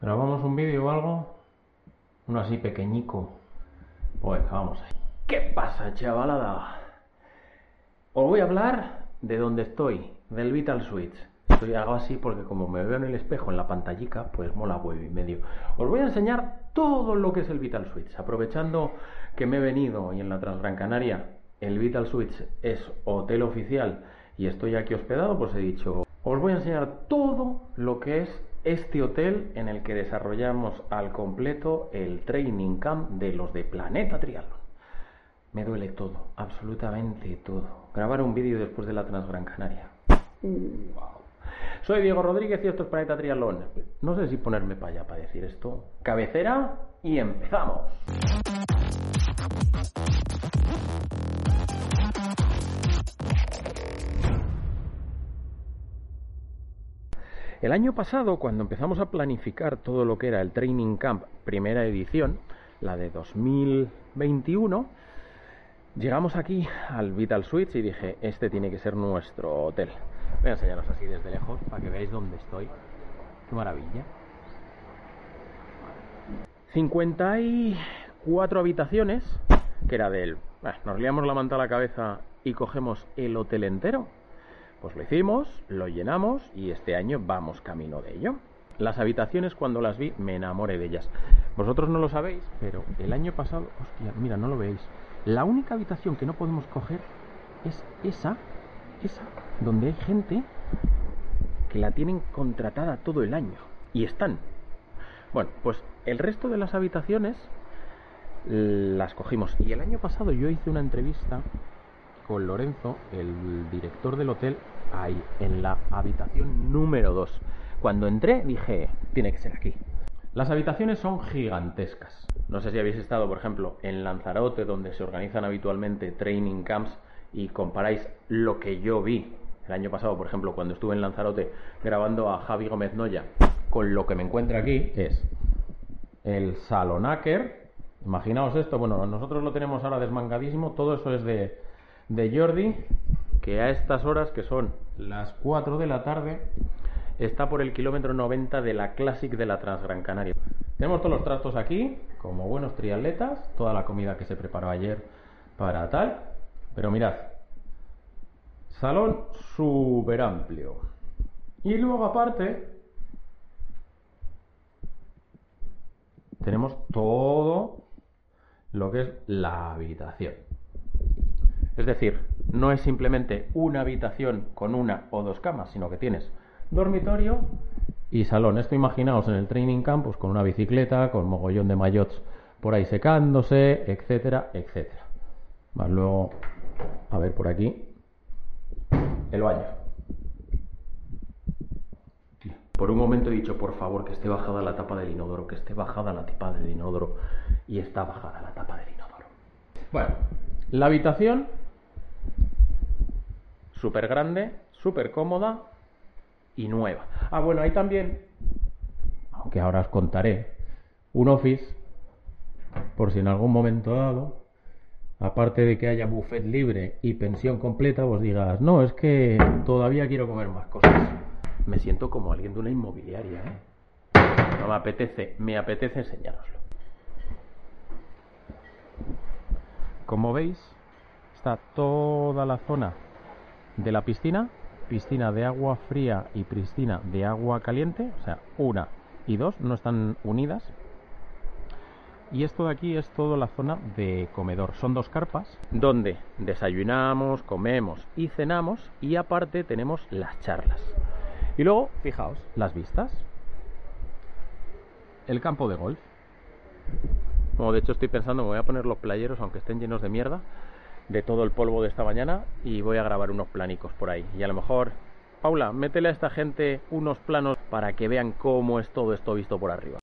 ¿Grabamos un vídeo o algo? Uno así pequeñico. Pues vamos ahí. ¿Qué pasa, chavalada? Os voy a hablar de dónde estoy, del Vital Switch. Estoy hago así porque como me veo en el espejo en la pantallica, pues mola huevo y medio. Os voy a enseñar todo lo que es el Vital Switch. Aprovechando que me he venido y en la Transgran Canaria el Vital Switch es hotel oficial y estoy aquí hospedado, pues he dicho, os voy a enseñar todo lo que es este hotel en el que desarrollamos al completo el training camp de los de Planeta Triathlon. Me duele todo, absolutamente todo. Grabar un vídeo después de la Transgran Canaria. Wow. Soy Diego Rodríguez y esto es Planeta Triatlón. No sé si ponerme para allá para decir esto. Cabecera y empezamos. El año pasado, cuando empezamos a planificar todo lo que era el Training Camp primera edición, la de 2021, llegamos aquí al Vital Suites y dije, este tiene que ser nuestro hotel. Voy a enseñaros así desde lejos para que veáis dónde estoy. Qué maravilla. 54 habitaciones, que era del... nos liamos la manta a la cabeza y cogemos el hotel entero. Pues lo hicimos, lo llenamos y este año vamos camino de ello. Las habitaciones cuando las vi me enamoré de ellas. Vosotros no lo sabéis, pero el año pasado, hostia, mira, no lo veis. La única habitación que no podemos coger es esa, esa, donde hay gente que la tienen contratada todo el año. Y están. Bueno, pues el resto de las habitaciones las cogimos. Y el año pasado yo hice una entrevista con Lorenzo, el director del hotel, ahí, en la habitación número 2. Cuando entré dije, tiene que ser aquí. Las habitaciones son gigantescas. No sé si habéis estado, por ejemplo, en Lanzarote, donde se organizan habitualmente training camps, y comparáis lo que yo vi el año pasado, por ejemplo, cuando estuve en Lanzarote grabando a Javi Gómez Noya, con lo que me encuentro aquí, es el Salonaker. Imaginaos esto, bueno, nosotros lo tenemos ahora desmangadísimo, todo eso es de de Jordi, que a estas horas, que son las 4 de la tarde, está por el kilómetro 90 de la Classic de la Transgran Canaria. Tenemos todos los trastos aquí, como buenos triatletas, toda la comida que se preparó ayer para tal. Pero mirad, salón súper amplio. Y luego aparte, tenemos todo lo que es la habitación. Es decir, no es simplemente una habitación con una o dos camas, sino que tienes dormitorio y salón. Esto imaginaos en el training campus con una bicicleta, con mogollón de mayots por ahí secándose, etcétera, etcétera. Más luego, a ver por aquí, el baño. Por un momento he dicho, por favor, que esté bajada la tapa del inodoro, que esté bajada la tapa del inodoro. Y está bajada la tapa del inodoro. Bueno, la habitación súper grande, súper cómoda y nueva. Ah, bueno, hay también, aunque ahora os contaré, un office, por si en algún momento dado, aparte de que haya buffet libre y pensión completa, vos digas, no, es que todavía quiero comer más cosas. Me siento como alguien de una inmobiliaria, ¿eh? No me apetece, me apetece enseñároslo. Como veis, está toda la zona de la piscina, piscina de agua fría y piscina de agua caliente, o sea, una y dos no están unidas. Y esto de aquí es toda la zona de comedor. Son dos carpas donde desayunamos, comemos y cenamos y aparte tenemos las charlas. Y luego, fijaos, las vistas. El campo de golf. Como de hecho estoy pensando, me voy a poner los playeros aunque estén llenos de mierda de todo el polvo de esta mañana y voy a grabar unos planicos por ahí. Y a lo mejor Paula, métele a esta gente unos planos para que vean cómo es todo esto visto por arriba.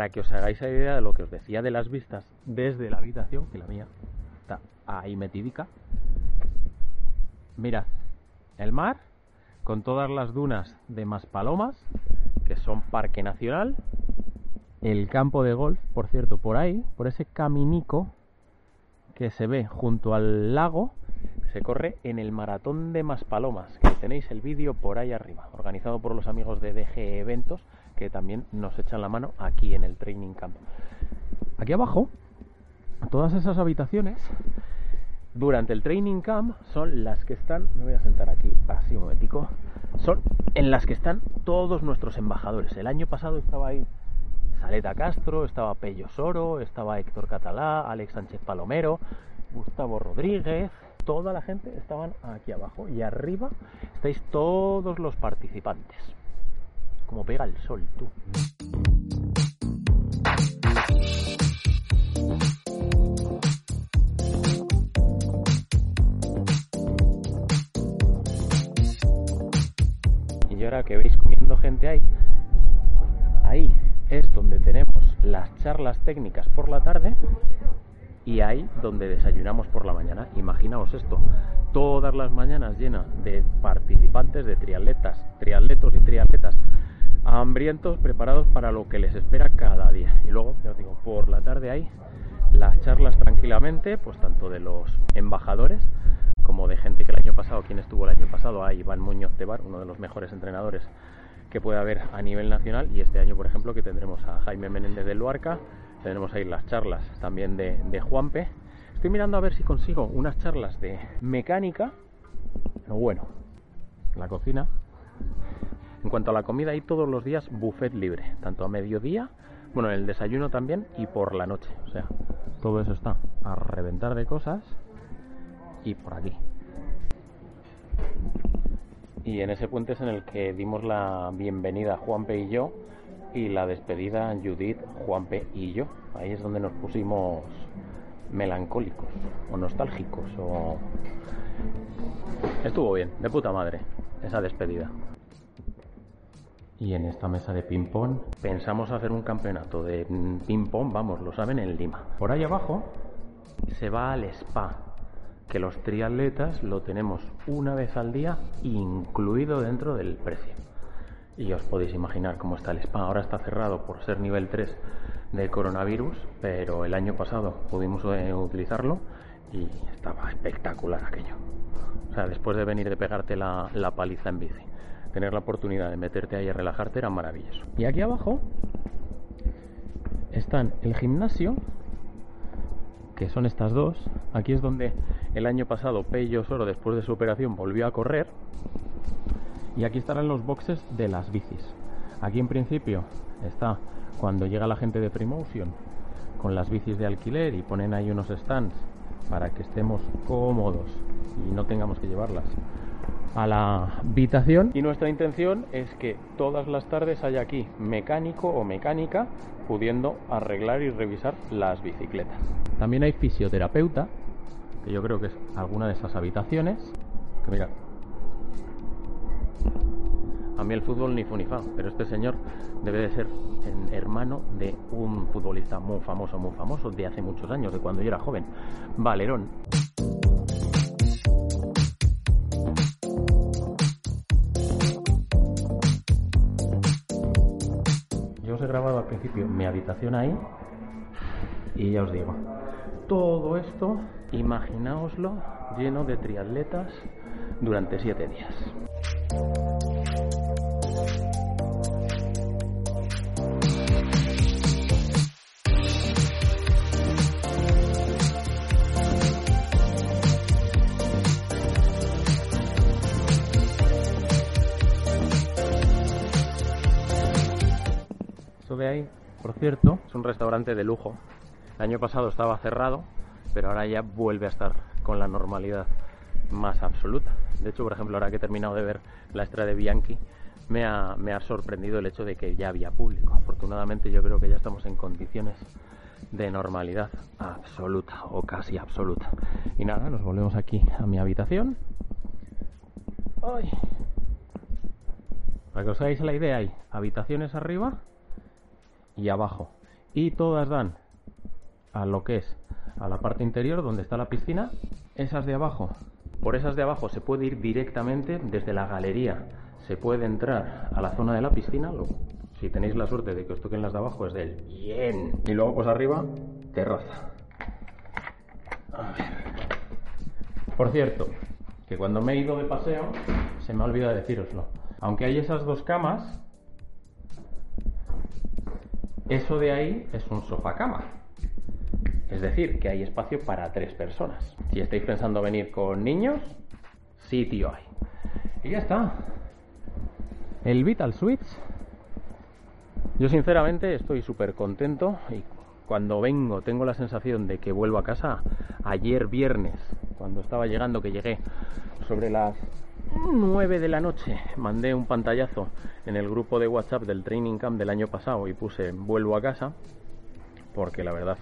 Para que os hagáis idea de lo que os decía de las vistas desde la habitación, que la mía está ahí metidica. Mirad, el mar con todas las dunas de Maspalomas, que son parque nacional, el campo de golf, por cierto, por ahí, por ese caminico que se ve junto al lago, se corre en el maratón de Maspalomas, que tenéis el vídeo por ahí arriba, organizado por los amigos de DG Eventos que también nos echan la mano aquí en el training camp. Aquí abajo, todas esas habitaciones durante el training camp son las que están, me voy a sentar aquí así un momentico, son en las que están todos nuestros embajadores. El año pasado estaba ahí Saleta Castro, estaba Pello Soro, estaba Héctor Catalá, Alex Sánchez Palomero, Gustavo Rodríguez, toda la gente estaban aquí abajo y arriba estáis todos los participantes como pega el sol, tú. Y ahora que veis comiendo gente ahí, ahí es donde tenemos las charlas técnicas por la tarde y ahí donde desayunamos por la mañana. Imaginaos esto, todas las mañanas llenas de participantes, de triatletas, triatletos y triatletas hambrientos, preparados para lo que les espera cada día. Y luego, ya os digo, por la tarde hay las charlas tranquilamente, pues tanto de los embajadores como de gente que el año pasado, quien estuvo el año pasado, a Iván Muñoz Tebar, uno de los mejores entrenadores que puede haber a nivel nacional, y este año, por ejemplo, que tendremos a Jaime Menéndez de Luarca, tendremos ahí las charlas también de, Juanpe. Estoy mirando a ver si consigo unas charlas de mecánica, bueno, la cocina en cuanto a la comida, hay todos los días buffet libre, tanto a mediodía, bueno, en el desayuno también y por la noche. O sea, todo eso está a reventar de cosas y por aquí. Y en ese puente es en el que dimos la bienvenida Juanpe y yo y la despedida Judith, Juanpe y yo. Ahí es donde nos pusimos melancólicos o nostálgicos o... Estuvo bien, de puta madre, esa despedida. Y en esta mesa de ping-pong pensamos hacer un campeonato de ping-pong, vamos, lo saben, en Lima. Por ahí abajo se va al spa, que los triatletas lo tenemos una vez al día incluido dentro del precio. Y os podéis imaginar cómo está el spa. Ahora está cerrado por ser nivel 3 del coronavirus, pero el año pasado pudimos eh, utilizarlo y estaba espectacular aquello. O sea, después de venir de pegarte la, la paliza en bici tener la oportunidad de meterte ahí a relajarte era maravilloso. Y aquí abajo están el gimnasio, que son estas dos. Aquí es donde el año pasado Pello Soro, después de su operación, volvió a correr. Y aquí estarán los boxes de las bicis. Aquí en principio está cuando llega la gente de Primotion con las bicis de alquiler y ponen ahí unos stands para que estemos cómodos y no tengamos que llevarlas a la habitación y nuestra intención es que todas las tardes haya aquí mecánico o mecánica pudiendo arreglar y revisar las bicicletas. También hay fisioterapeuta, que yo creo que es alguna de esas habitaciones, que mira, a mí el fútbol ni fu ni fa, pero este señor debe de ser hermano de un futbolista muy famoso, muy famoso, de hace muchos años, de cuando yo era joven, Valerón. Grabado al principio mi habitación ahí y ya os digo, todo esto, imaginaoslo lleno de triatletas durante siete días. Ahí, por cierto, es un restaurante de lujo. El año pasado estaba cerrado, pero ahora ya vuelve a estar con la normalidad más absoluta. De hecho, por ejemplo, ahora que he terminado de ver la estrella de Bianchi, me ha, me ha sorprendido el hecho de que ya había público. Afortunadamente yo creo que ya estamos en condiciones de normalidad absoluta o casi absoluta. Y nada, nos volvemos aquí a mi habitación. ¡Ay! Para que os hagáis la idea, hay habitaciones arriba y abajo. Y todas dan a lo que es a la parte interior donde está la piscina. Esas de abajo. Por esas de abajo se puede ir directamente desde la galería. Se puede entrar a la zona de la piscina. Si tenéis la suerte de que os toquen las de abajo es del bien. Y luego pues arriba, terraza. A. Por cierto, que cuando me he ido de paseo, se me ha olvidado deciroslo. Aunque hay esas dos camas, eso de ahí es un sofá cama. Es decir, que hay espacio para tres personas. Si estáis pensando venir con niños, sitio hay. Y ya está. El Vital Suites. Yo sinceramente estoy súper contento y cuando vengo tengo la sensación de que vuelvo a casa. Ayer viernes, cuando estaba llegando, que llegué sobre las 9 de la noche, mandé un pantallazo en el grupo de WhatsApp del Training Camp del año pasado y puse vuelvo a casa porque la verdad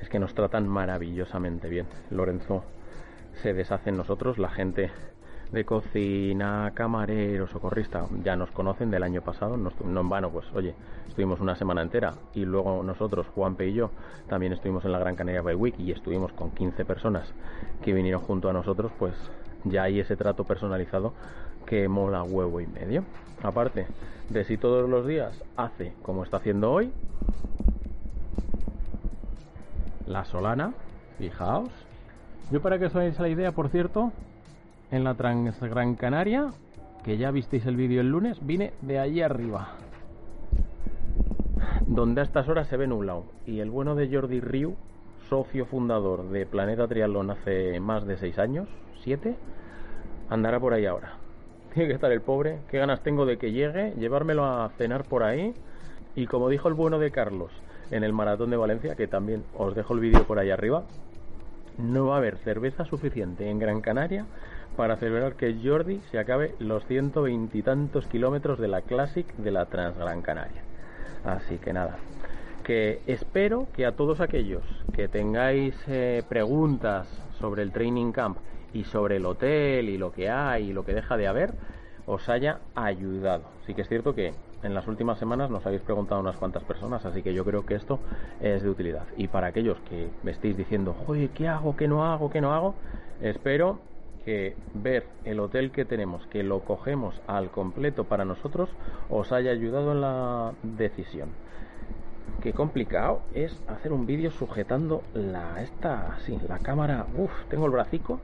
es que nos tratan maravillosamente bien. Lorenzo se deshace en nosotros, la gente de cocina, camarero, socorrista, ya nos conocen del año pasado, no, en vano, pues oye, estuvimos una semana entera y luego nosotros, Juanpe y yo, también estuvimos en la Gran Canaria Bay Week y estuvimos con 15 personas que vinieron junto a nosotros, pues ya hay ese trato personalizado que mola huevo y medio. Aparte de si todos los días hace como está haciendo hoy, la Solana, fijaos. Yo para que os hagáis la idea, por cierto, en la Transgran Canaria, que ya visteis el vídeo el lunes, vine de allí arriba. Donde a estas horas se ve nublado. Y el bueno de Jordi Riu, socio fundador de Planeta Triatlón hace más de seis años, siete, andará por ahí ahora. Tiene que estar el pobre. Qué ganas tengo de que llegue, llevármelo a cenar por ahí. Y como dijo el bueno de Carlos, en el maratón de Valencia, que también os dejo el vídeo por ahí arriba, no va a haber cerveza suficiente en Gran Canaria para celebrar que Jordi se acabe los 120 y tantos kilómetros de la Classic de la Transgran Canaria. Así que nada, espero que a todos aquellos que tengáis eh, preguntas sobre el training camp y sobre el hotel y lo que hay y lo que deja de haber, os haya ayudado. Sí que es cierto que en las últimas semanas nos habéis preguntado unas cuantas personas, así que yo creo que esto es de utilidad. Y para aquellos que me estéis diciendo, oye, ¿qué hago? ¿Qué no hago? ¿Qué no hago? Espero que ver el hotel que tenemos, que lo cogemos al completo para nosotros, os haya ayudado en la decisión. Qué complicado es hacer un vídeo sujetando la esta así, la cámara. Uf, tengo el bracico.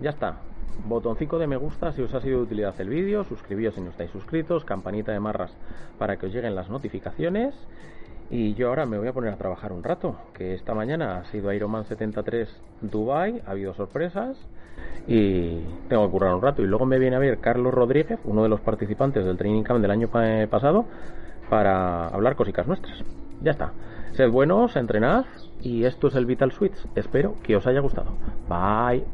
Ya está, botoncito de me gusta si os ha sido de utilidad el vídeo, suscribíos si no estáis suscritos, campanita de marras para que os lleguen las notificaciones. Y yo ahora me voy a poner a trabajar un rato, que esta mañana ha sido Ironman 73 Dubai, ha habido sorpresas y tengo que currar un rato. Y luego me viene a ver Carlos Rodríguez, uno de los participantes del Training Camp del año pasado, para hablar cositas nuestras. Ya está. Sed buenos, entrenad y esto es el Vital Switch. Espero que os haya gustado. Bye.